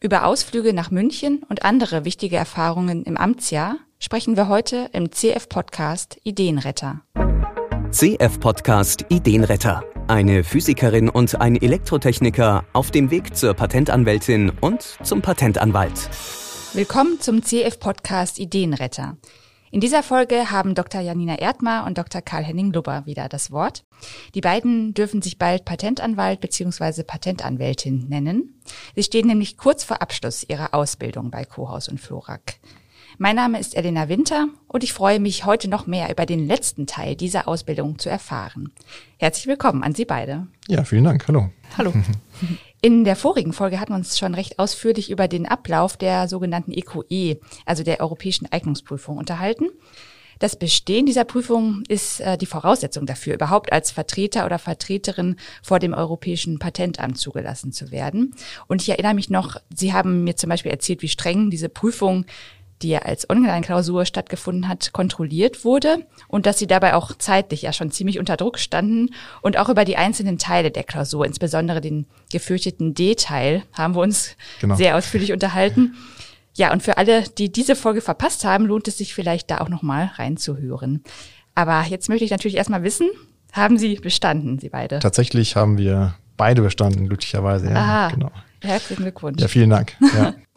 Über Ausflüge nach München und andere wichtige Erfahrungen im Amtsjahr sprechen wir heute im CF-Podcast Ideenretter. CF-Podcast Ideenretter. Eine Physikerin und ein Elektrotechniker auf dem Weg zur Patentanwältin und zum Patentanwalt. Willkommen zum CF-Podcast Ideenretter. In dieser Folge haben Dr. Janina Erdmar und Dr. Karl-Henning Lubber wieder das Wort. Die beiden dürfen sich bald Patentanwalt bzw. Patentanwältin nennen. Sie stehen nämlich kurz vor Abschluss ihrer Ausbildung bei Kohaus und Florak. Mein Name ist Elena Winter und ich freue mich, heute noch mehr über den letzten Teil dieser Ausbildung zu erfahren. Herzlich willkommen an Sie beide. Ja, vielen Dank. Hallo. Hallo. In der vorigen Folge hatten wir uns schon recht ausführlich über den Ablauf der sogenannten EQE, also der Europäischen Eignungsprüfung, unterhalten. Das Bestehen dieser Prüfung ist äh, die Voraussetzung dafür, überhaupt als Vertreter oder Vertreterin vor dem Europäischen Patentamt zugelassen zu werden. Und ich erinnere mich noch, Sie haben mir zum Beispiel erzählt, wie streng diese Prüfung die ja als Online-Klausur stattgefunden hat, kontrolliert wurde und dass sie dabei auch zeitlich ja schon ziemlich unter Druck standen und auch über die einzelnen Teile der Klausur, insbesondere den gefürchteten D-Teil, haben wir uns genau. sehr ausführlich unterhalten. Ja, und für alle, die diese Folge verpasst haben, lohnt es sich vielleicht da auch nochmal reinzuhören. Aber jetzt möchte ich natürlich erstmal wissen, haben Sie bestanden, Sie beide? Tatsächlich haben wir beide bestanden, glücklicherweise. Ja, Aha, genau. Herzlichen Glückwunsch. Ja, vielen Dank. Ja.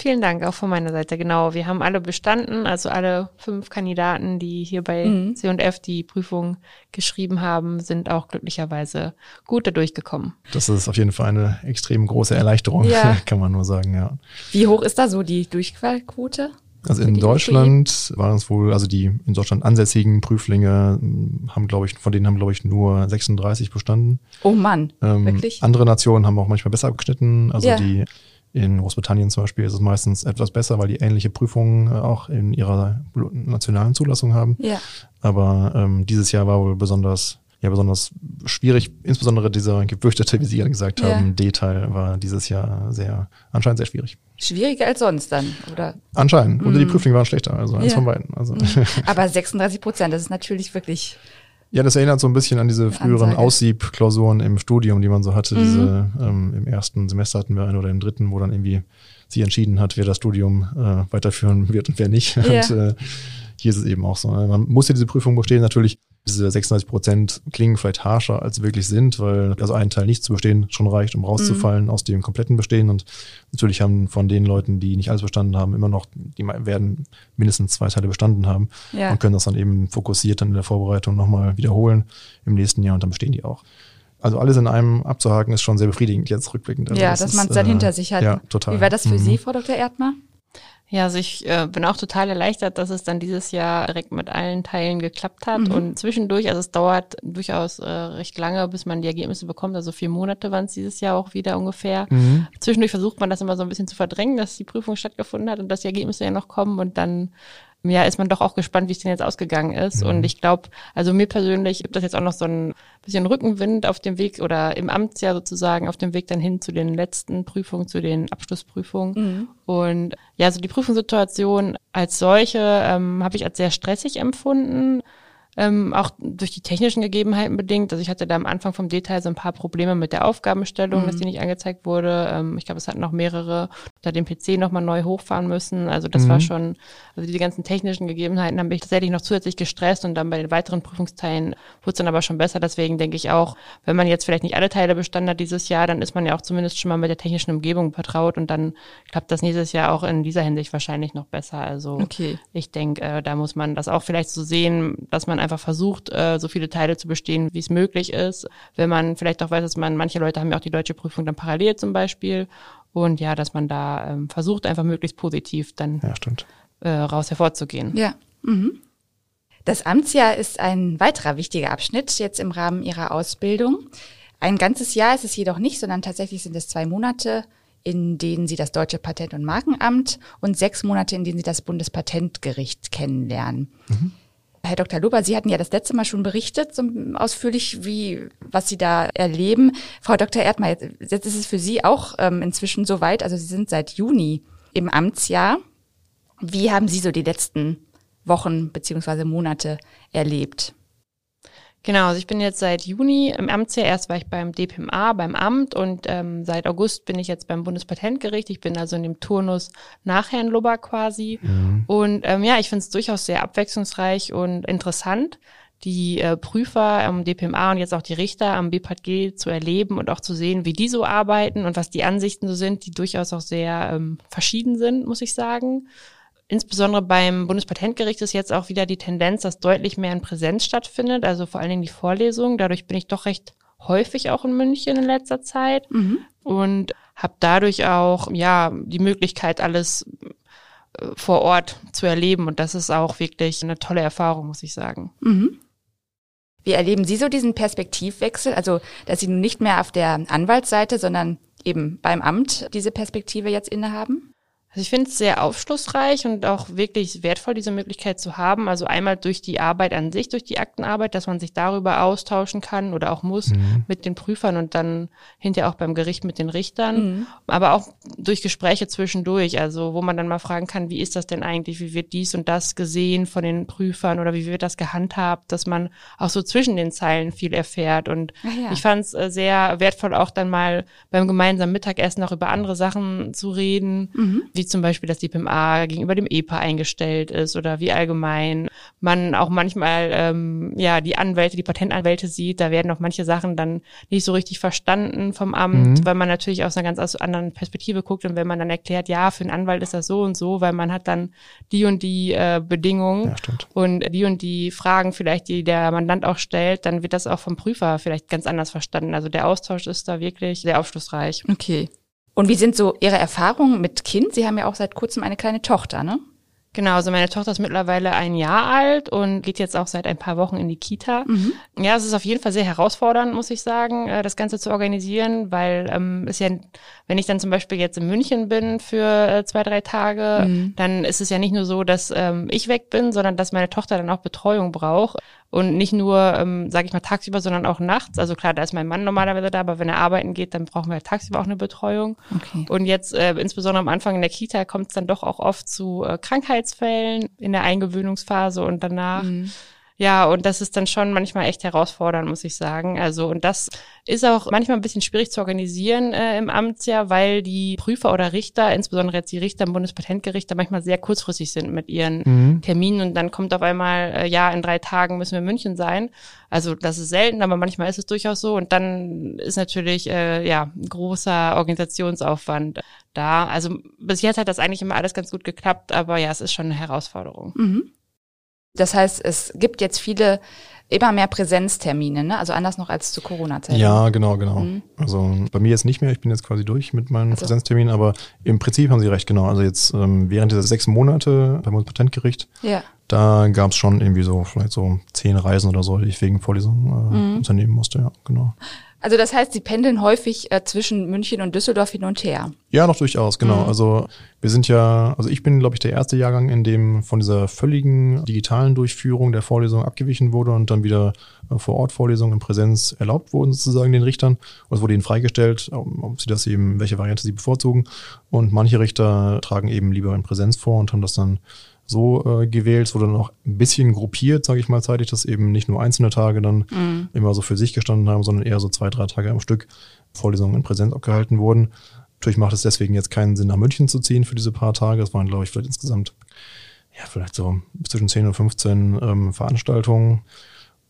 Vielen Dank auch von meiner Seite. Genau, wir haben alle bestanden, also alle fünf Kandidaten, die hier bei mhm. C&F die Prüfung geschrieben haben, sind auch glücklicherweise gut dadurch gekommen. Das ist auf jeden Fall eine extrem große Erleichterung, ja. kann man nur sagen, ja. Wie hoch ist da so die Durchfallquote? Also in Deutschland waren es wohl, also die in Deutschland ansässigen Prüflinge haben, glaube ich, von denen haben, glaube ich, nur 36 bestanden. Oh Mann, ähm, wirklich? Andere Nationen haben auch manchmal besser abgeschnitten. Also ja. die in Großbritannien zum Beispiel ist es meistens etwas besser, weil die ähnliche Prüfungen äh, auch in ihrer nationalen Zulassung haben. Ja. Aber ähm, dieses Jahr war wohl besonders, ja, besonders schwierig. Insbesondere dieser gefürchtete, wie Sie ja gesagt haben, ja. D-Teil war dieses Jahr sehr, anscheinend sehr schwierig. Schwieriger als sonst dann, oder? Anscheinend. Oder die mhm. Prüflinge waren schlechter, also eins ja. von beiden. Also. Mhm. Aber 36 Prozent, das ist natürlich wirklich ja, das erinnert so ein bisschen an diese früheren Aussiebklausuren im Studium, die man so hatte. Mhm. Diese ähm, im ersten Semester hatten wir eine oder im dritten, wo dann irgendwie sie entschieden hat, wer das Studium äh, weiterführen wird und wer nicht. Ja. Und äh, hier ist es eben auch so. Ne? Man muss ja diese Prüfung bestehen. Natürlich, diese 36 Prozent klingen vielleicht harscher, als sie wirklich sind, weil also ein Teil nicht zu bestehen schon reicht, um rauszufallen mhm. aus dem kompletten Bestehen. Und natürlich haben von den Leuten, die nicht alles bestanden haben, immer noch, die werden mindestens zwei Teile bestanden haben ja. und können das dann eben fokussiert dann in der Vorbereitung nochmal wiederholen im nächsten Jahr und dann bestehen die auch. Also alles in einem abzuhaken ist schon sehr befriedigend jetzt rückblickend. Also ja, das dass man es dann äh, hinter sich hat. Ja, total. Wie war das für mhm. Sie, Frau Dr. Erdmann? Ja, also ich äh, bin auch total erleichtert, dass es dann dieses Jahr direkt mit allen Teilen geklappt hat. Mhm. Und zwischendurch, also es dauert durchaus äh, recht lange, bis man die Ergebnisse bekommt. Also vier Monate waren es dieses Jahr auch wieder ungefähr. Mhm. Zwischendurch versucht man das immer so ein bisschen zu verdrängen, dass die Prüfung stattgefunden hat und dass die Ergebnisse ja noch kommen. Und dann ja, ist man doch auch gespannt, wie es denn jetzt ausgegangen ist. Mhm. Und ich glaube, also mir persönlich gibt das jetzt auch noch so ein bisschen Rückenwind auf dem Weg oder im Amtsjahr sozusagen auf dem Weg dann hin zu den letzten Prüfungen, zu den Abschlussprüfungen. Mhm. Und ja, also die Prüfungssituation als solche ähm, habe ich als sehr stressig empfunden ähm, auch durch die technischen Gegebenheiten bedingt. Also ich hatte da am Anfang vom Detail so ein paar Probleme mit der Aufgabenstellung, mhm. dass die nicht angezeigt wurde. Ähm, ich glaube, es hatten noch mehrere da den PC nochmal neu hochfahren müssen. Also das mhm. war schon, also diese ganzen technischen Gegebenheiten haben mich tatsächlich noch zusätzlich gestresst und dann bei den weiteren Prüfungsteilen wurde es dann aber schon besser. Deswegen denke ich auch, wenn man jetzt vielleicht nicht alle Teile bestanden hat dieses Jahr, dann ist man ja auch zumindest schon mal mit der technischen Umgebung vertraut und dann klappt das nächstes Jahr auch in dieser Hinsicht wahrscheinlich noch besser. Also okay. ich denke, äh, da muss man das auch vielleicht so sehen, dass man einfach versucht, äh, so viele Teile zu bestehen, wie es möglich ist. Wenn man vielleicht auch weiß, dass man, manche Leute haben ja auch die deutsche Prüfung dann parallel zum Beispiel. Und ja, dass man da ähm, versucht, einfach möglichst positiv dann ja, stimmt. Äh, raus hervorzugehen. Ja. Mhm. Das Amtsjahr ist ein weiterer wichtiger Abschnitt jetzt im Rahmen Ihrer Ausbildung. Ein ganzes Jahr ist es jedoch nicht, sondern tatsächlich sind es zwei Monate, in denen Sie das Deutsche Patent- und Markenamt und sechs Monate, in denen Sie das Bundespatentgericht kennenlernen. Mhm. Herr Dr. Luber, Sie hatten ja das letzte Mal schon berichtet, so ausführlich, wie, was Sie da erleben. Frau Dr. Erdmeier, jetzt ist es für Sie auch ähm, inzwischen soweit, also Sie sind seit Juni im Amtsjahr. Wie haben Sie so die letzten Wochen beziehungsweise Monate erlebt? Genau, also ich bin jetzt seit Juni im Amtsjahr. Erst war ich beim DPMA, beim Amt und ähm, seit August bin ich jetzt beim Bundespatentgericht. Ich bin also in dem Turnus nach Herrn Lubber quasi. Mhm. Und ähm, ja, ich finde es durchaus sehr abwechslungsreich und interessant, die äh, Prüfer am DPMA und jetzt auch die Richter am BPAG zu erleben und auch zu sehen, wie die so arbeiten und was die Ansichten so sind, die durchaus auch sehr ähm, verschieden sind, muss ich sagen. Insbesondere beim Bundespatentgericht ist jetzt auch wieder die Tendenz, dass deutlich mehr in Präsenz stattfindet, also vor allen Dingen die Vorlesungen. Dadurch bin ich doch recht häufig auch in München in letzter Zeit mhm. und habe dadurch auch ja die Möglichkeit, alles äh, vor Ort zu erleben. Und das ist auch wirklich eine tolle Erfahrung, muss ich sagen. Mhm. Wie erleben Sie so diesen Perspektivwechsel? Also, dass Sie nicht mehr auf der Anwaltsseite, sondern eben beim Amt diese Perspektive jetzt innehaben? Also ich finde es sehr aufschlussreich und auch wirklich wertvoll, diese Möglichkeit zu haben. Also einmal durch die Arbeit an sich, durch die Aktenarbeit, dass man sich darüber austauschen kann oder auch muss mhm. mit den Prüfern und dann hinterher auch beim Gericht mit den Richtern. Mhm. Aber auch durch Gespräche zwischendurch, also wo man dann mal fragen kann, wie ist das denn eigentlich, wie wird dies und das gesehen von den Prüfern oder wie wird das gehandhabt, dass man auch so zwischen den Zeilen viel erfährt. Und ja. ich fand es äh, sehr wertvoll, auch dann mal beim gemeinsamen Mittagessen auch über andere Sachen zu reden. Mhm wie zum Beispiel, dass die PMA gegenüber dem EPA eingestellt ist oder wie allgemein man auch manchmal ähm, ja die Anwälte, die Patentanwälte sieht, da werden auch manche Sachen dann nicht so richtig verstanden vom Amt, mhm. weil man natürlich aus einer ganz anderen Perspektive guckt und wenn man dann erklärt, ja, für einen Anwalt ist das so und so, weil man hat dann die und die äh, Bedingungen ja, und die und die Fragen vielleicht, die der Mandant auch stellt, dann wird das auch vom Prüfer vielleicht ganz anders verstanden. Also der Austausch ist da wirklich sehr aufschlussreich. Okay. Und wie sind so Ihre Erfahrungen mit Kind? Sie haben ja auch seit kurzem eine kleine Tochter, ne? Genau, also meine Tochter ist mittlerweile ein Jahr alt und geht jetzt auch seit ein paar Wochen in die Kita. Mhm. Ja, es ist auf jeden Fall sehr herausfordernd, muss ich sagen, äh, das Ganze zu organisieren, weil ähm, ist ja, wenn ich dann zum Beispiel jetzt in München bin für äh, zwei, drei Tage, mhm. dann ist es ja nicht nur so, dass ähm, ich weg bin, sondern dass meine Tochter dann auch Betreuung braucht. Und nicht nur, ähm, sage ich mal, tagsüber, sondern auch nachts. Also klar, da ist mein Mann normalerweise da, aber wenn er arbeiten geht, dann brauchen wir halt tagsüber auch eine Betreuung. Okay. Und jetzt, äh, insbesondere am Anfang in der Kita, kommt es dann doch auch oft zu äh, Krankheitsfällen in der Eingewöhnungsphase und danach. Mhm. Ja, und das ist dann schon manchmal echt herausfordernd, muss ich sagen. Also, und das ist auch manchmal ein bisschen schwierig zu organisieren äh, im Amtsjahr, weil die Prüfer oder Richter, insbesondere jetzt die Richter im Bundespatentgericht, da manchmal sehr kurzfristig sind mit ihren mhm. Terminen und dann kommt auf einmal, äh, ja, in drei Tagen müssen wir in München sein. Also das ist selten, aber manchmal ist es durchaus so. Und dann ist natürlich äh, ja ein großer Organisationsaufwand da. Also bis jetzt hat das eigentlich immer alles ganz gut geklappt, aber ja, es ist schon eine Herausforderung. Mhm. Das heißt, es gibt jetzt viele immer mehr Präsenztermine, ne? Also anders noch als zu Corona-Zeiten. Ja, genau, genau. Mhm. Also bei mir jetzt nicht mehr, ich bin jetzt quasi durch mit meinen also. Präsenzterminen, aber im Prinzip haben Sie recht, genau. Also jetzt ähm, während dieser sechs Monate beim Patentgericht, ja. da gab es schon irgendwie so vielleicht so zehn Reisen oder so, die ich wegen Vorlesungen äh, mhm. unternehmen musste, ja, genau. Also das heißt, Sie pendeln häufig äh, zwischen München und Düsseldorf hin und her. Ja, noch durchaus, genau. Mhm. Also wir sind ja, also ich bin, glaube ich, der erste Jahrgang, in dem von dieser völligen digitalen Durchführung der Vorlesung abgewichen wurde und dann wieder äh, vor Ort Vorlesungen in Präsenz erlaubt wurden, sozusagen den Richtern. Und es wurde ihnen freigestellt, ob sie das eben, welche Variante sie bevorzugen. Und manche Richter tragen eben lieber in Präsenz vor und haben das dann so äh, gewählt. Es wurde dann auch ein bisschen gruppiert, sage ich mal zeitig, dass eben nicht nur einzelne Tage dann mhm. immer so für sich gestanden haben, sondern eher so zwei, drei Tage am Stück Vorlesungen in Präsenz abgehalten wurden. Natürlich macht es deswegen jetzt keinen Sinn, nach München zu ziehen für diese paar Tage. Das waren, glaube ich, vielleicht insgesamt, ja, vielleicht so zwischen 10 und 15 ähm, Veranstaltungen.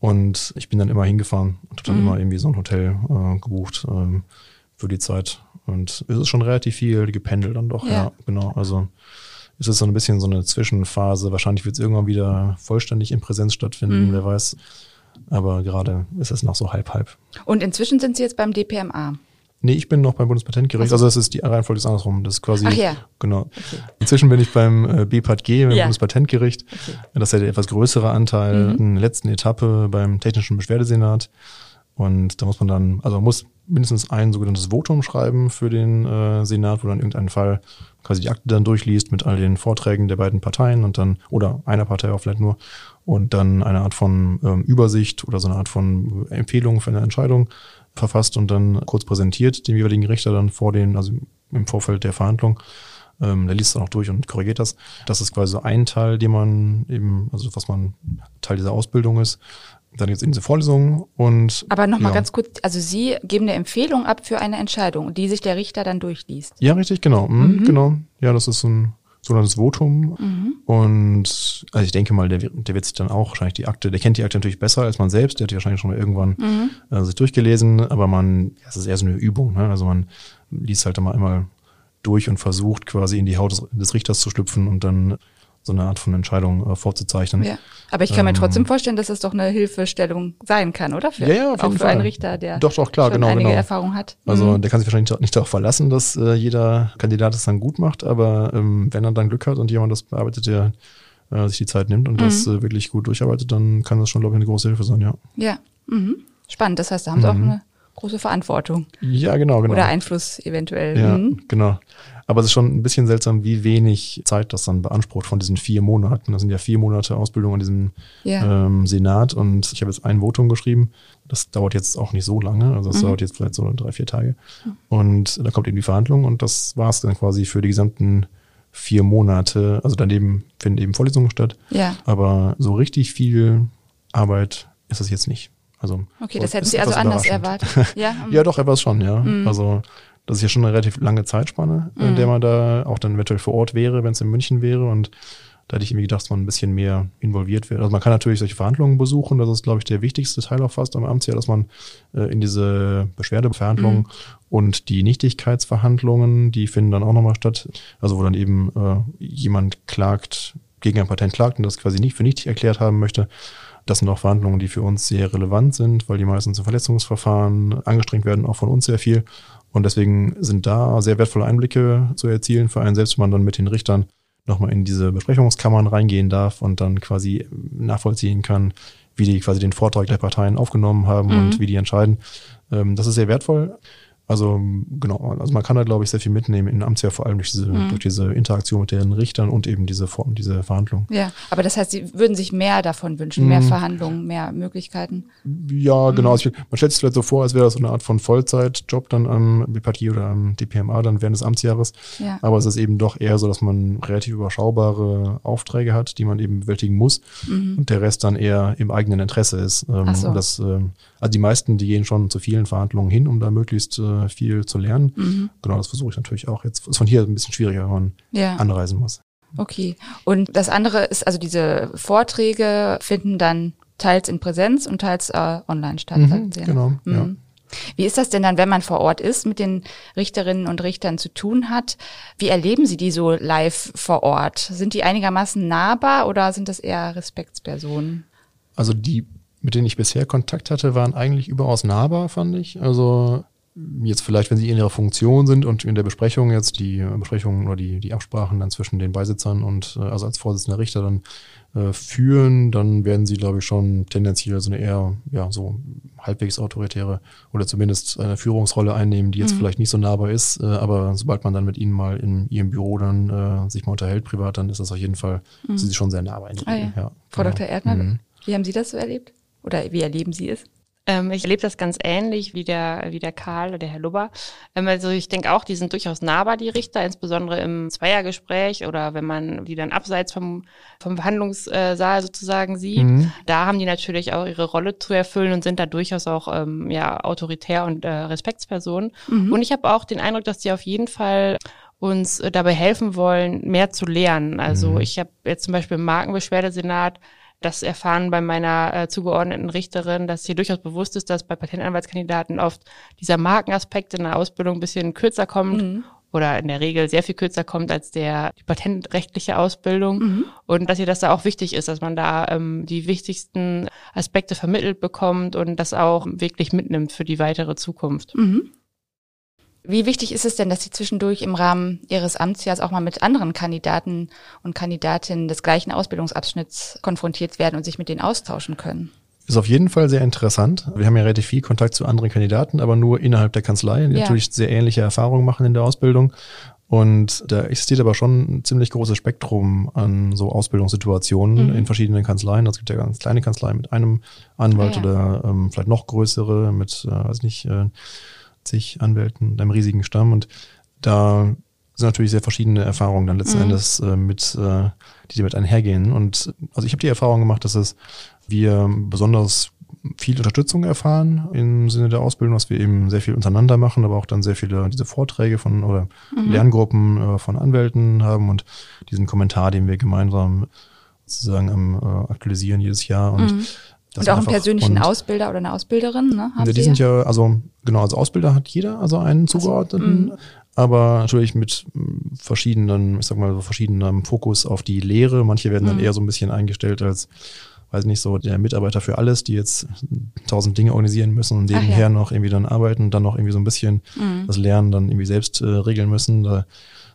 Und ich bin dann immer hingefahren und habe dann mhm. immer irgendwie so ein Hotel äh, gebucht ähm, für die Zeit. Und es ist schon relativ viel gependelt dann doch, ja, ja genau. Also ist es so ein bisschen so eine Zwischenphase. Wahrscheinlich wird es irgendwann wieder vollständig in Präsenz stattfinden, mhm. wer weiß. Aber gerade ist es noch so halb-halb. Und inzwischen sind Sie jetzt beim DPMA? Nee, ich bin noch beim Bundespatentgericht. Also, also das ist die Reihenfolge ist andersrum. Das ist quasi. Ach ja. Genau. Okay. Inzwischen bin ich beim äh, BPATG, beim ja. Bundespatentgericht. Okay. Das ist ja der etwas größere Anteil mhm. in der letzten Etappe beim Technischen Beschwerdesenat. Und da muss man dann, also man muss mindestens ein sogenanntes Votum schreiben für den äh, Senat, wo dann irgendein Fall quasi die Akte dann durchliest mit all den Vorträgen der beiden Parteien und dann, oder einer Partei auch vielleicht nur, und dann eine Art von ähm, Übersicht oder so eine Art von Empfehlung für eine Entscheidung verfasst und dann kurz präsentiert dem jeweiligen Richter dann vor den, also im Vorfeld der Verhandlung. ähm, der liest dann auch durch und korrigiert das. Das ist quasi so ein Teil, den man eben, also was man Teil dieser Ausbildung ist. Dann jetzt in diese Vorlesung und. Aber nochmal ja. ganz kurz, also Sie geben eine Empfehlung ab für eine Entscheidung, die sich der Richter dann durchliest. Ja, richtig, genau. Mhm, mhm. Genau. Ja, das ist so ein sogenanntes Votum. Mhm. Und also ich denke mal, der, der wird sich dann auch wahrscheinlich die Akte, der kennt die Akte natürlich besser als man selbst, der hat die wahrscheinlich schon mal irgendwann mhm. äh, sich durchgelesen, aber man, es ist eher so eine Übung, ne? Also man liest halt immer immer durch und versucht quasi in die Haut des, des Richters zu schlüpfen und dann so eine Art von Entscheidung äh, vorzuzeichnen. Ja. Aber ich kann mir ähm, trotzdem vorstellen, dass es doch eine Hilfestellung sein kann, oder? Für, ja, ja, auf jeden auch für Fall. einen Richter, der doch, doch, klar, genau, einige genau. Erfahrung hat. Also mhm. der kann sich wahrscheinlich nicht darauf verlassen, dass äh, jeder Kandidat es dann gut macht, aber ähm, wenn er dann Glück hat und jemand das bearbeitet, der äh, sich die Zeit nimmt und mhm. das äh, wirklich gut durcharbeitet, dann kann das schon, glaube ich, eine große Hilfe sein, ja. Ja, mhm. spannend. Das heißt, da haben Sie auch mhm. eine große Verantwortung. Ja, genau, genau. Oder Einfluss eventuell. Ja, mhm. genau. Aber es ist schon ein bisschen seltsam, wie wenig Zeit das dann beansprucht von diesen vier Monaten. Das sind ja vier Monate Ausbildung an diesem ja. ähm, Senat und ich habe jetzt ein Votum geschrieben. Das dauert jetzt auch nicht so lange, also das mhm. dauert jetzt vielleicht so drei, vier Tage. Und da kommt eben die Verhandlung und das war es dann quasi für die gesamten vier Monate. Also daneben finden eben Vorlesungen statt. Ja. Aber so richtig viel Arbeit ist das jetzt nicht. Also okay, das hätten Sie also anders erwartet. Ja, ja doch, er war es schon, ja. Mhm. Also das ist ja schon eine relativ lange Zeitspanne, mhm. in der man da auch dann eventuell vor Ort wäre, wenn es in München wäre. Und da hätte ich irgendwie gedacht, dass man ein bisschen mehr involviert wird. Also man kann natürlich solche Verhandlungen besuchen. Das ist, glaube ich, der wichtigste Teil auch fast am Amtsjahr, dass man äh, in diese Beschwerdeverhandlungen mhm. und die Nichtigkeitsverhandlungen, die finden dann auch nochmal statt. Also wo dann eben äh, jemand klagt, gegen ein Patent klagt und das quasi nicht für nichtig erklärt haben möchte. Das sind auch Verhandlungen, die für uns sehr relevant sind, weil die meistens im Verletzungsverfahren angestrengt werden, auch von uns sehr viel. Und deswegen sind da sehr wertvolle Einblicke zu erzielen für einen selbst, wenn man dann mit den Richtern nochmal in diese Besprechungskammern reingehen darf und dann quasi nachvollziehen kann, wie die quasi den Vortrag der Parteien aufgenommen haben mhm. und wie die entscheiden. Ähm, das ist sehr wertvoll. Also genau, also man kann da glaube ich sehr viel mitnehmen in Amtsjahr, vor allem durch diese, mhm. durch diese Interaktion mit den Richtern und eben diese Form, diese Verhandlungen. Ja, aber das heißt, Sie würden sich mehr davon wünschen, mehr mhm. Verhandlungen, mehr Möglichkeiten. Ja, genau. Mhm. Also man stellt sich vielleicht so vor, als wäre das so eine Art von Vollzeitjob dann am BPT oder am DPMA dann während des Amtsjahres. Ja. Aber es ist eben doch eher so, dass man relativ überschaubare Aufträge hat, die man eben bewältigen muss mhm. und der Rest dann eher im eigenen Interesse ist. Ähm, so. das, ähm, also die meisten, die gehen schon zu vielen Verhandlungen hin, um da möglichst äh, viel zu lernen. Mhm. Genau, das versuche ich natürlich auch. Jetzt ist von hier ein bisschen schwieriger, wenn man ja. anreisen muss. Okay. Und das andere ist, also diese Vorträge finden dann teils in Präsenz und teils äh, online statt. Mhm, genau, mhm. ja. Wie ist das denn dann, wenn man vor Ort ist, mit den Richterinnen und Richtern zu tun hat? Wie erleben Sie die so live vor Ort? Sind die einigermaßen nahbar oder sind das eher Respektspersonen? Also die, mit denen ich bisher Kontakt hatte, waren eigentlich überaus nahbar, fand ich. Also jetzt vielleicht, wenn sie in ihrer Funktion sind und in der Besprechung jetzt die Besprechungen oder die, die Absprachen dann zwischen den Beisitzern und äh, also als Vorsitzender Richter dann äh, führen, dann werden sie, glaube ich, schon tendenziell so eine eher, ja, so halbwegs autoritäre oder zumindest eine Führungsrolle einnehmen, die jetzt mhm. vielleicht nicht so nahbar ist, äh, aber sobald man dann mit ihnen mal in ihrem Büro dann äh, sich mal unterhält privat, dann ist das auf jeden Fall, mhm. sind sie schon sehr nahbar. In ah, ja. Ja, Frau genau. Dr. Erdner, mhm. wie haben Sie das so erlebt? Oder wie erleben Sie es? Ähm, ich erlebe das ganz ähnlich wie der, wie der Karl oder der Herr Lubber. Ähm, also ich denke auch, die sind durchaus nahbar, die Richter, insbesondere im Zweiergespräch oder wenn man die dann abseits vom, vom Verhandlungssaal sozusagen sieht. Mhm. Da haben die natürlich auch ihre Rolle zu erfüllen und sind da durchaus auch ähm, ja, autoritär und äh, Respektspersonen. Mhm. Und ich habe auch den Eindruck, dass die auf jeden Fall uns äh, dabei helfen wollen, mehr zu lernen. Also mhm. ich habe jetzt zum Beispiel im Markenbeschwerdesenat das erfahren bei meiner äh, zugeordneten Richterin, dass hier durchaus bewusst ist, dass bei Patentanwaltskandidaten oft dieser Markenaspekt in der Ausbildung ein bisschen kürzer kommt mhm. oder in der Regel sehr viel kürzer kommt als der die patentrechtliche Ausbildung mhm. und dass ihr das da auch wichtig ist, dass man da ähm, die wichtigsten Aspekte vermittelt bekommt und das auch wirklich mitnimmt für die weitere Zukunft. Mhm. Wie wichtig ist es denn, dass Sie zwischendurch im Rahmen Ihres Amtsjahres auch mal mit anderen Kandidaten und Kandidatinnen des gleichen Ausbildungsabschnitts konfrontiert werden und sich mit denen austauschen können? Ist auf jeden Fall sehr interessant. Wir haben ja relativ viel Kontakt zu anderen Kandidaten, aber nur innerhalb der Kanzlei, die ja. natürlich sehr ähnliche Erfahrungen machen in der Ausbildung. Und da existiert aber schon ein ziemlich großes Spektrum an so Ausbildungssituationen mhm. in verschiedenen Kanzleien. Es gibt ja ganz kleine Kanzleien mit einem Anwalt ah, ja. oder ähm, vielleicht noch größere mit, äh, weiß nicht, äh, zig Anwälten, einem riesigen Stamm und da sind natürlich sehr verschiedene Erfahrungen dann letzten mhm. Endes äh, mit, äh, die damit einhergehen. Und also ich habe die Erfahrung gemacht, dass es wir besonders viel Unterstützung erfahren im Sinne der Ausbildung, dass wir eben sehr viel untereinander machen, aber auch dann sehr viele diese Vorträge von oder mhm. Lerngruppen äh, von Anwälten haben und diesen Kommentar, den wir gemeinsam sozusagen am äh, aktualisieren jedes Jahr und mhm. Und auch einen persönlichen und, Ausbilder oder eine Ausbilderin, ne? Ja, die sind ja, also genau, als Ausbilder hat jeder also einen zugeordneten, so, mhm. aber natürlich mit verschiedenen, ich sag mal, so verschiedenem Fokus auf die Lehre. Manche werden dann mhm. eher so ein bisschen eingestellt als weiß nicht so, der Mitarbeiter für alles, die jetzt tausend Dinge organisieren müssen und nebenher ja. noch irgendwie dann arbeiten und dann noch irgendwie so ein bisschen mhm. das Lernen dann irgendwie selbst äh, regeln müssen. Da,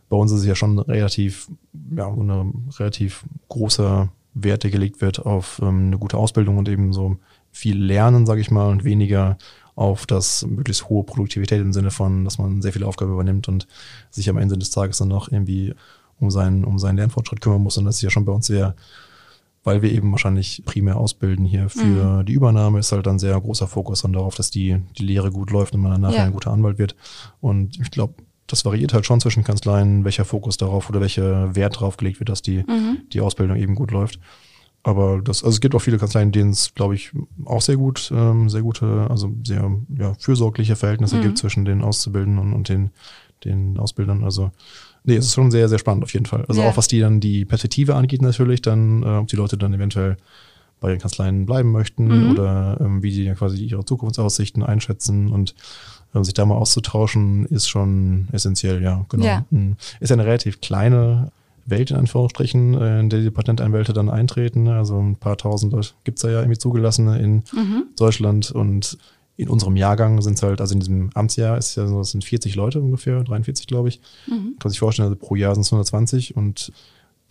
bei uns ist es ja schon relativ, ja, so eine relativ großer Wert, der gelegt wird auf ähm, eine gute Ausbildung und eben so viel Lernen, sage ich mal, und weniger auf das möglichst hohe Produktivität im Sinne von, dass man sehr viele Aufgaben übernimmt und sich am Ende des Tages dann noch irgendwie um seinen, um seinen Lernfortschritt kümmern muss. Und das ist ja schon bei uns sehr weil wir eben wahrscheinlich primär ausbilden hier für mhm. die Übernahme, ist halt dann sehr großer Fokus dann darauf, dass die, die Lehre gut läuft und man dann nachher ja. ein guter Anwalt wird. Und ich glaube, das variiert halt schon zwischen Kanzleien, welcher Fokus darauf oder welcher Wert darauf gelegt wird, dass die, mhm. die Ausbildung eben gut läuft. Aber das, also es gibt auch viele Kanzleien, denen es, glaube ich, auch sehr gut, ähm, sehr gute, also sehr ja, fürsorgliche Verhältnisse mhm. gibt zwischen den Auszubildenden und, und den, den Ausbildern. Also Nee, es ist schon sehr, sehr spannend auf jeden Fall. Also ja. auch was die dann die Perspektive angeht natürlich, dann, äh, ob die Leute dann eventuell bei ihren Kanzleien bleiben möchten mhm. oder ähm, wie die quasi ihre Zukunftsaussichten einschätzen und sich da mal auszutauschen, ist schon essentiell, ja, genau. Ja. Mhm. Ist ja eine relativ kleine Welt in Anführungsstrichen, äh, in der die Patentanwälte dann eintreten. Also ein paar tausend gibt's da ja irgendwie zugelassene in mhm. Deutschland und in unserem Jahrgang sind es halt, also in diesem Amtsjahr ist ja so, das sind 40 Leute ungefähr, 43 glaube ich. Mhm. Kann sich vorstellen, also pro Jahr sind es 120 und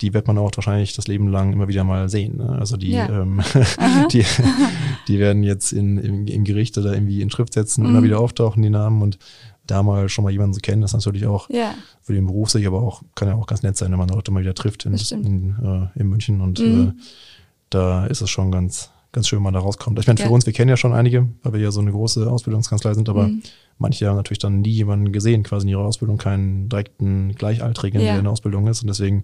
die wird man auch wahrscheinlich das Leben lang immer wieder mal sehen. Ne? Also die, ja. ähm, die, die werden jetzt in, im, im Gericht oder irgendwie in Schriftsätzen mhm. immer wieder auftauchen, die Namen und da mal schon mal jemanden zu kennen, ist natürlich auch ja. für den Beruf sich, aber auch kann ja auch ganz nett sein, wenn man Leute mal wieder trifft in, in, äh, in München und mhm. äh, da ist es schon ganz, ganz schön, wenn man da rauskommt. Ich meine, für ja. uns, wir kennen ja schon einige, weil wir ja so eine große Ausbildungskanzlei sind, aber mhm. manche haben natürlich dann nie jemanden gesehen, quasi in ihrer Ausbildung, keinen direkten Gleichaltrigen, ja. der in der Ausbildung ist. Und deswegen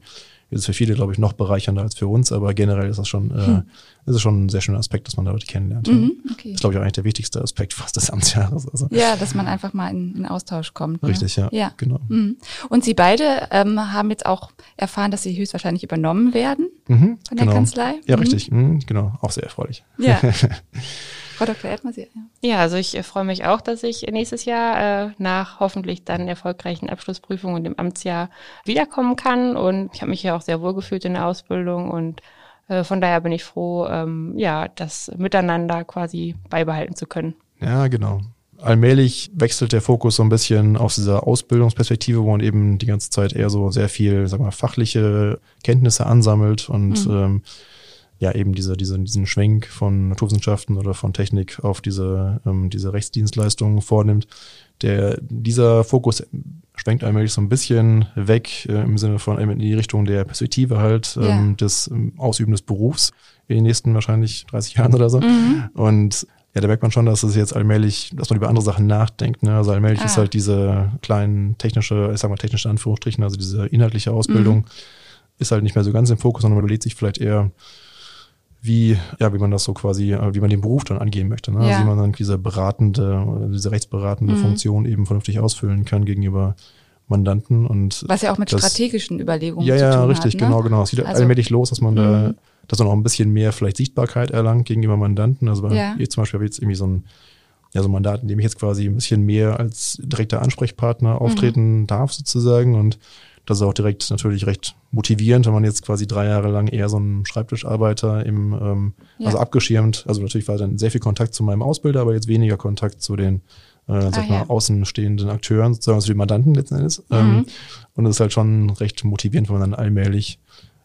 ist es für viele, glaube ich, noch bereichernder als für uns, aber generell ist das schon, äh, hm. ist es schon ein sehr schöner Aspekt, dass man da Leute kennenlernt. Mhm, okay. Das ist, glaube ich, auch eigentlich der wichtigste Aspekt fast des Amtsjahres. Also. Ja, dass man einfach mal in, in Austausch kommt. Ne? Richtig, ja. Ja, genau. Mhm. Und Sie beide ähm, haben jetzt auch erfahren, dass Sie höchstwahrscheinlich übernommen werden mhm, von der genau. Kanzlei. Ja, mhm. richtig. Mhm, genau. Auch sehr erfreulich. Ja. Frau Dr. Edmers, ja. Ja, also ich äh, freue mich auch, dass ich nächstes Jahr äh, nach hoffentlich dann erfolgreichen Abschlussprüfungen und dem Amtsjahr wiederkommen kann. Und ich habe mich ja auch sehr wohl gefühlt in der Ausbildung und äh, von daher bin ich froh, ähm, ja, das Miteinander quasi beibehalten zu können. Ja, genau. Allmählich wechselt der Fokus so ein bisschen aus dieser Ausbildungsperspektive, wo man eben die ganze Zeit eher so sehr viel, sag mal, fachliche Kenntnisse ansammelt und mhm. ähm, ja eben diese, diese, diesen Schwenk von Naturwissenschaften oder von Technik auf diese, ähm, diese Rechtsdienstleistungen vornimmt. Der, dieser Fokus schwenkt allmählich so ein bisschen weg äh, im Sinne von in die Richtung der Perspektive halt ähm, ja. des ähm, Ausüben des Berufs in den nächsten wahrscheinlich 30 Jahren oder so. Mhm. Und ja, da merkt man schon, dass es jetzt allmählich, dass man über andere Sachen nachdenkt. Ne? Also allmählich ah. ist halt diese kleinen technische, ich sag mal technische Anführungsstrichen, also diese inhaltliche Ausbildung, mhm. ist halt nicht mehr so ganz im Fokus, sondern man überlegt sich vielleicht eher, wie, ja, wie man das so quasi, äh, wie man den Beruf dann angehen möchte. Ne? Also ja. Also wie man dann diese beratende, diese rechtsberatende mhm. Funktion eben vernünftig ausfüllen kann gegenüber Mandanten und was ja auch mit das, strategischen Überlegungen ja, zu tun ja, richtig, hat, ne? genau, genau. Es geht also, allmählich los, dass man da, mhm. dass man auch ein bisschen mehr vielleicht Sichtbarkeit erlangt gegenüber Mandanten. Also bei ja. zum Beispiel habe ich jetzt irgendwie so ein ja, so ein Mandat, in dem ich jetzt quasi ein bisschen mehr als direkter Ansprechpartner auftreten mhm. darf sozusagen und das ist auch direkt natürlich recht motivierend, wenn man jetzt quasi drei Jahre lang eher so ein Schreibtischarbeiter im, ähm, ja. also abgeschirmt, also natürlich war dann sehr viel Kontakt zu meinem Ausbilder, aber jetzt weniger Kontakt zu den äh, ah, sag mal, ja. außenstehenden Akteuren, sozusagen zu den Mandanten letzten Endes. Mhm. Ähm, und es ist halt schon recht motivierend, wenn man dann allmählich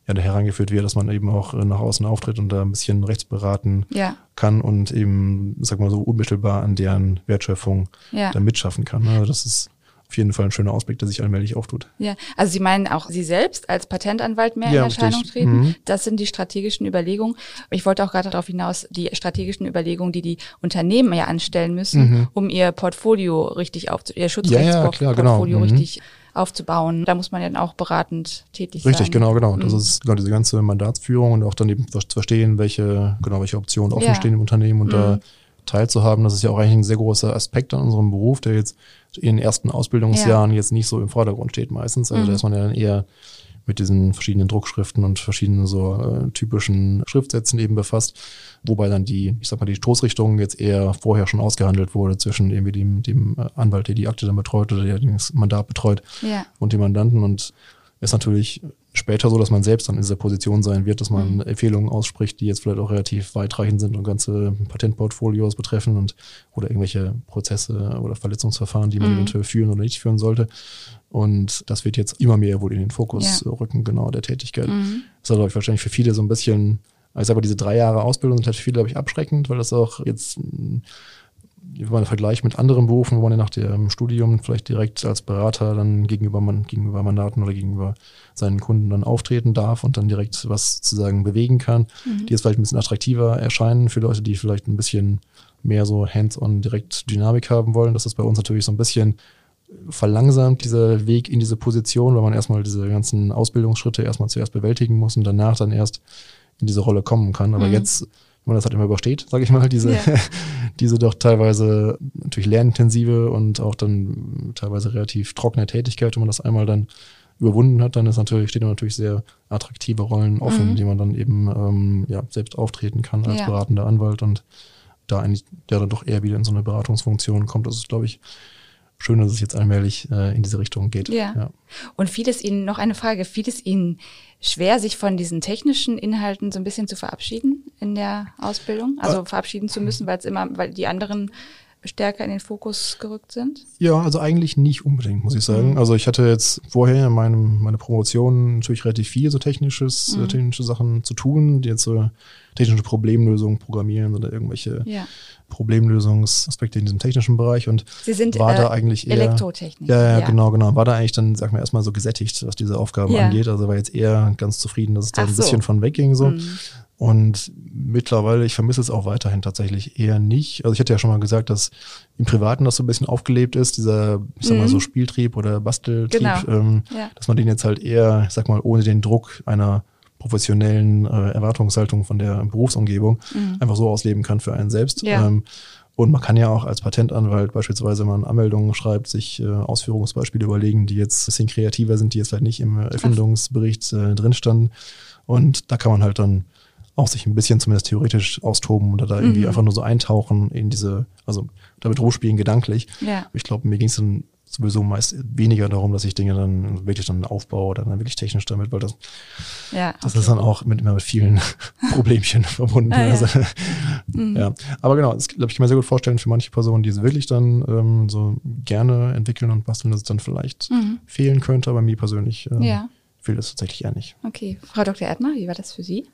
ja, da herangeführt wird, dass man eben auch nach außen auftritt und da ein bisschen rechtsberaten ja. kann und eben, sag mal so, unmittelbar an deren Wertschöpfung ja. da mitschaffen kann. Also das ist auf jeden Fall ein schöner Ausblick, der sich allmählich auftut. Ja, also Sie meinen auch Sie selbst als Patentanwalt mehr ja, in Erscheinung richtig. treten. Mhm. Das sind die strategischen Überlegungen. Ich wollte auch gerade darauf hinaus, die strategischen Überlegungen, die die Unternehmen ja anstellen müssen, mhm. um ihr Portfolio richtig aufzu, ihr Schutzrechtsportfolio ja, genau. mhm. richtig aufzubauen. Da muss man ja dann auch beratend tätig Richtig, sein. Richtig, genau, genau. Mhm. Das ist genau diese ganze Mandatsführung und auch dann eben zu verstehen, welche, genau, welche Optionen offen ja. stehen im Unternehmen und mhm. da teilzuhaben. Das ist ja auch eigentlich ein sehr großer Aspekt an unserem Beruf, der jetzt in den ersten Ausbildungsjahren ja. jetzt nicht so im Vordergrund steht meistens. Also mhm. da ist man ja dann eher mit diesen verschiedenen Druckschriften und verschiedenen so äh, typischen Schriftsätzen eben befasst, wobei dann die, ich sag mal, die Stoßrichtung jetzt eher vorher schon ausgehandelt wurde zwischen irgendwie dem, dem Anwalt, der die Akte dann betreut oder der das Mandat betreut ja. und dem Mandanten und ist natürlich später so, dass man selbst dann in dieser Position sein wird, dass man mhm. Empfehlungen ausspricht, die jetzt vielleicht auch relativ weitreichend sind und ganze Patentportfolios betreffen und oder irgendwelche Prozesse oder Verletzungsverfahren, die man mhm. eventuell führen oder nicht führen sollte. Und das wird jetzt immer mehr wohl in den Fokus ja. rücken, genau der Tätigkeit. Mhm. Das ist, glaube ich, wahrscheinlich für viele so ein bisschen, also ich sage mal, diese drei Jahre Ausbildung sind halt für viele, glaube ich, abschreckend, weil das auch jetzt wenn man Vergleich mit anderen Berufen, wo man ja nach dem Studium vielleicht direkt als Berater dann gegenüber, man, gegenüber Mandaten oder gegenüber seinen Kunden dann auftreten darf und dann direkt was zu sagen bewegen kann, mhm. die jetzt vielleicht ein bisschen attraktiver erscheinen für Leute, die vielleicht ein bisschen mehr so hands-on direkt Dynamik haben wollen. Das ist bei uns natürlich so ein bisschen verlangsamt, dieser Weg in diese Position, weil man erstmal diese ganzen Ausbildungsschritte erstmal zuerst bewältigen muss und danach dann erst in diese Rolle kommen kann. Aber mhm. jetzt man das halt immer übersteht, sage ich mal, diese, ja. diese doch teilweise natürlich lernintensive und auch dann teilweise relativ trockene Tätigkeit, wenn man das einmal dann überwunden hat, dann ist natürlich, steht natürlich sehr attraktive Rollen offen, mhm. die man dann eben ähm, ja, selbst auftreten kann als ja. beratender Anwalt und da eigentlich der dann doch eher wieder in so eine Beratungsfunktion kommt. Das ist, glaube ich, schön, dass es jetzt allmählich äh, in diese Richtung geht. Ja. ja. Und fiel es Ihnen, noch eine Frage, fiel es Ihnen schwer, sich von diesen technischen Inhalten so ein bisschen zu verabschieden in der Ausbildung? Also äh, verabschieden zu müssen, weil es immer, weil die anderen stärker in den Fokus gerückt sind? Ja, also eigentlich nicht unbedingt, muss ich sagen. Mhm. Also ich hatte jetzt vorher in meinem, meine Promotion natürlich relativ viel so technisches, mhm. technische Sachen zu tun, die jetzt so technische Problemlösungen programmieren oder irgendwelche ja. Problemlösungsaspekte in diesem technischen Bereich und Sie sind war äh, da eigentlich eher Elektrotechnik. Ja, ja, ja, genau, genau. War da eigentlich dann, sag mal, erstmal so gesättigt, was diese Aufgaben ja. angeht. Also war jetzt eher ganz zufrieden, dass es da Ach ein bisschen so. von wegging so. Mhm. Und mittlerweile, ich vermisse es auch weiterhin tatsächlich eher nicht. Also ich hatte ja schon mal gesagt, dass im Privaten das so ein bisschen aufgelebt ist, dieser, ich sag mal so mhm. Spieltrieb oder Basteltrieb, genau. ähm, ja. dass man den jetzt halt eher, ich sag mal, ohne den Druck einer professionellen äh, Erwartungshaltung von der Berufsumgebung mhm. einfach so ausleben kann für einen selbst. Ja. Ähm, und man kann ja auch als Patentanwalt beispielsweise, wenn man Anmeldungen schreibt, sich äh, Ausführungsbeispiele überlegen, die jetzt ein bisschen kreativer sind, die jetzt vielleicht nicht im Erfindungsbericht äh, drin standen. Und da kann man halt dann auch sich ein bisschen zumindest theoretisch austoben oder da irgendwie mhm. einfach nur so eintauchen in diese, also damit rumspielen gedanklich. Ja. Ich glaube, mir ging es dann sowieso meist weniger darum, dass ich Dinge dann wirklich dann aufbaue oder dann wirklich technisch damit, weil das, ja, okay. das ist dann auch mit immer mit vielen Problemchen verbunden. Ah, ja. Also, mhm. ja. Aber genau, das glaube ich kann mir sehr gut vorstellen für manche Personen, die es wirklich dann ähm, so gerne entwickeln und basteln, dass es dann vielleicht mhm. fehlen könnte, aber mir persönlich ähm, ja. fehlt es tatsächlich eher nicht. Okay, Frau Dr. Erdner, wie war das für Sie?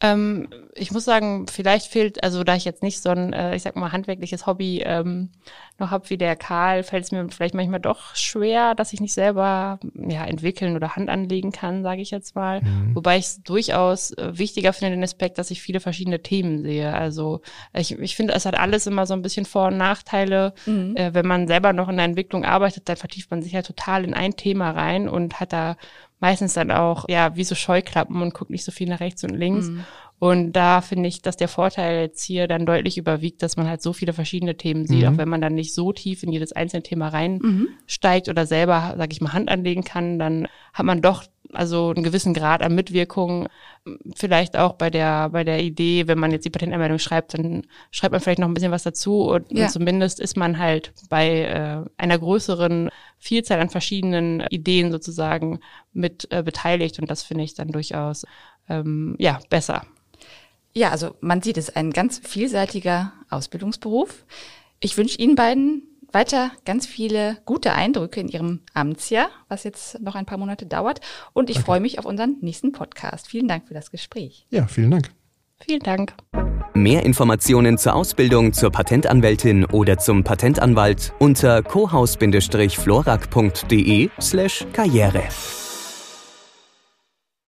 Ähm, ich muss sagen, vielleicht fehlt, also da ich jetzt nicht so ein, äh, ich sag mal, handwerkliches Hobby ähm, noch hab wie der Karl, fällt es mir vielleicht manchmal doch schwer, dass ich nicht selber ja entwickeln oder Hand anlegen kann, sage ich jetzt mal. Mhm. Wobei ich es durchaus äh, wichtiger finde, den Aspekt, dass ich viele verschiedene Themen sehe. Also ich, ich finde, es hat alles immer so ein bisschen Vor- und Nachteile. Mhm. Äh, wenn man selber noch in der Entwicklung arbeitet, dann vertieft man sich ja total in ein Thema rein und hat da meistens dann auch, ja, wie so Scheuklappen und guckt nicht so viel nach rechts und links. Mhm. Und da finde ich, dass der Vorteil jetzt hier dann deutlich überwiegt, dass man halt so viele verschiedene Themen sieht, mhm. auch wenn man dann nicht so tief in jedes einzelne Thema reinsteigt mhm. oder selber, sag ich mal, Hand anlegen kann, dann hat man doch also einen gewissen Grad an Mitwirkung. Vielleicht auch bei der, bei der Idee, wenn man jetzt die Patentanmeldung schreibt, dann schreibt man vielleicht noch ein bisschen was dazu und, ja. und zumindest ist man halt bei äh, einer größeren Vielzahl an verschiedenen Ideen sozusagen mit äh, beteiligt und das finde ich dann durchaus ähm, ja besser. Ja, also man sieht es ein ganz vielseitiger Ausbildungsberuf. Ich wünsche Ihnen beiden weiter ganz viele gute Eindrücke in Ihrem Amtsjahr, was jetzt noch ein paar Monate dauert. Und ich Danke. freue mich auf unseren nächsten Podcast. Vielen Dank für das Gespräch. Ja, vielen Dank. Vielen Dank. Mehr Informationen zur Ausbildung zur Patentanwältin oder zum Patentanwalt unter cohaus-florak.de slash karriere.